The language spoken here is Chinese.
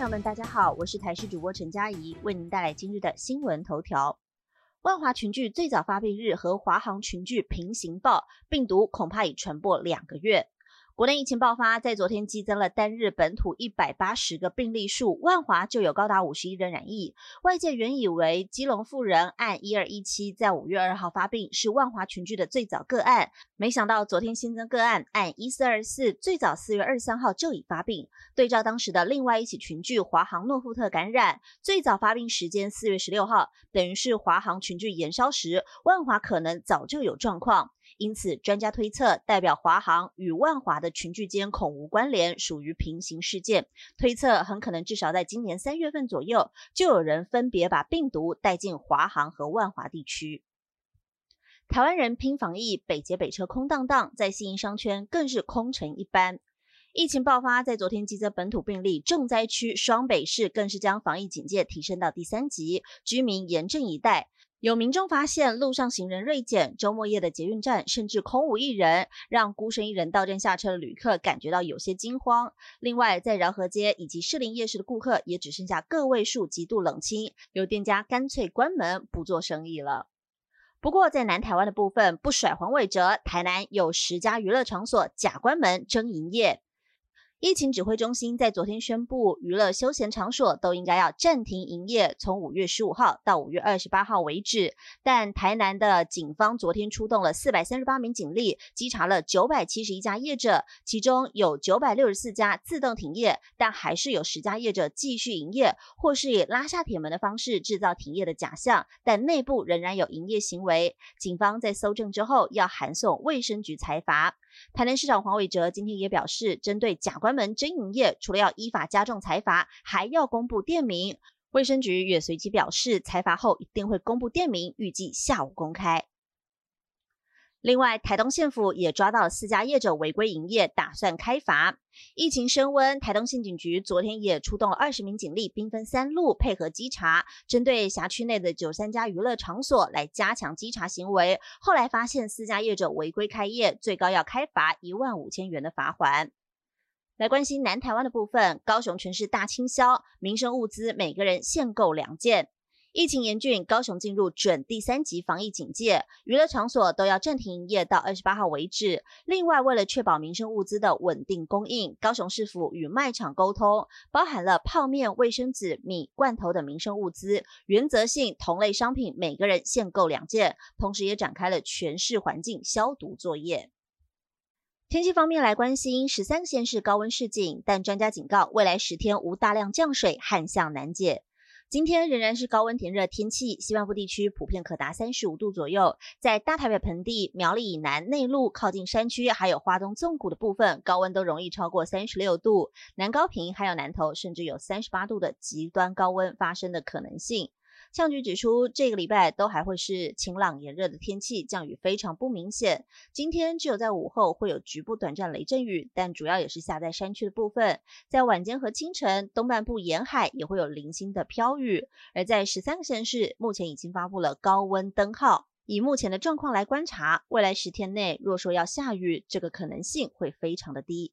朋友们，大家好，我是台视主播陈佳怡，为您带来今日的新闻头条。万华群聚最早发病日和华航群聚平行报，病毒恐怕已传播两个月。国内疫情爆发，在昨天激增了单日本土一百八十个病例数，万华就有高达五十一人染疫。外界原以为基隆妇人按一二一七在五月二号发病，是万华群聚的最早个案，没想到昨天新增个案按一四二四，最早四月二十三号就已发病。对照当时的另外一起群聚华航诺富特感染，最早发病时间四月十六号，等于是华航群聚延烧时，万华可能早就有状况。因此，专家推测，代表华航与万华的群聚间恐无关联，属于平行事件。推测很可能至少在今年三月份左右，就有人分别把病毒带进华航和万华地区。台湾人拼防疫，北捷北车空荡荡，在新营商圈更是空城一般。疫情爆发，在昨天激增本土病例重灾区双北市，更是将防疫警戒提升到第三级，居民严阵以待。有民众发现路上行人锐减，周末夜的捷运站甚至空无一人，让孤身一人到站下车的旅客感觉到有些惊慌。另外，在饶河街以及士林夜市的顾客也只剩下个位数，极度冷清，有店家干脆关门不做生意了。不过，在南台湾的部分不甩黄伟哲，台南有十家娱乐场所假关门争营业。疫情指挥中心在昨天宣布，娱乐休闲场所都应该要暂停营业，从五月十五号到五月二十八号为止。但台南的警方昨天出动了四百三十八名警力，稽查了九百七十一家业者，其中有九百六十四家自动停业，但还是有十家业者继续营业，或是以拉下铁门的方式制造停业的假象，但内部仍然有营业行为。警方在搜证之后，要函送卫生局裁罚。台南市长黄伟哲今天也表示，针对假关关门真营业，除了要依法加重财罚，还要公布店名。卫生局也随即表示，财罚后一定会公布店名，预计下午公开。另外，台东县府也抓到了四家业者违规营业，打算开罚。疫情升温，台东县警局昨天也出动了二十名警力，兵分三路配合稽查，针对辖区内的九三家娱乐场所来加强稽查行为。后来发现四家业者违规开业，最高要开罚一万五千元的罚款。来关心南台湾的部分，高雄全市大清销，民生物资每个人限购两件。疫情严峻，高雄进入准第三级防疫警戒，娱乐场所都要暂停营业到二十八号为止。另外，为了确保民生物资的稳定供应，高雄市府与卖场沟通，包含了泡面、卫生纸、米、罐头等民生物资，原则性同类商品每个人限购两件，同时也展开了全市环境消毒作业。天气方面来关心，十三个县市高温示警，但专家警告，未来十天无大量降水，旱象难解。今天仍然是高温炎热天气，西半部地区普遍可达三十五度左右。在大台北盆地、苗栗以南内陆靠近山区，还有花东纵谷的部分，高温都容易超过三十六度。南高平还有南投，甚至有三十八度的极端高温发生的可能性。气象局指出，这个礼拜都还会是晴朗炎热的天气，降雨非常不明显。今天只有在午后会有局部短暂雷阵雨，但主要也是下在山区的部分。在晚间和清晨，东半部沿海也会有零星的飘雨。而在十三个县市，目前已经发布了高温灯号。以目前的状况来观察，未来十天内若说要下雨，这个可能性会非常的低。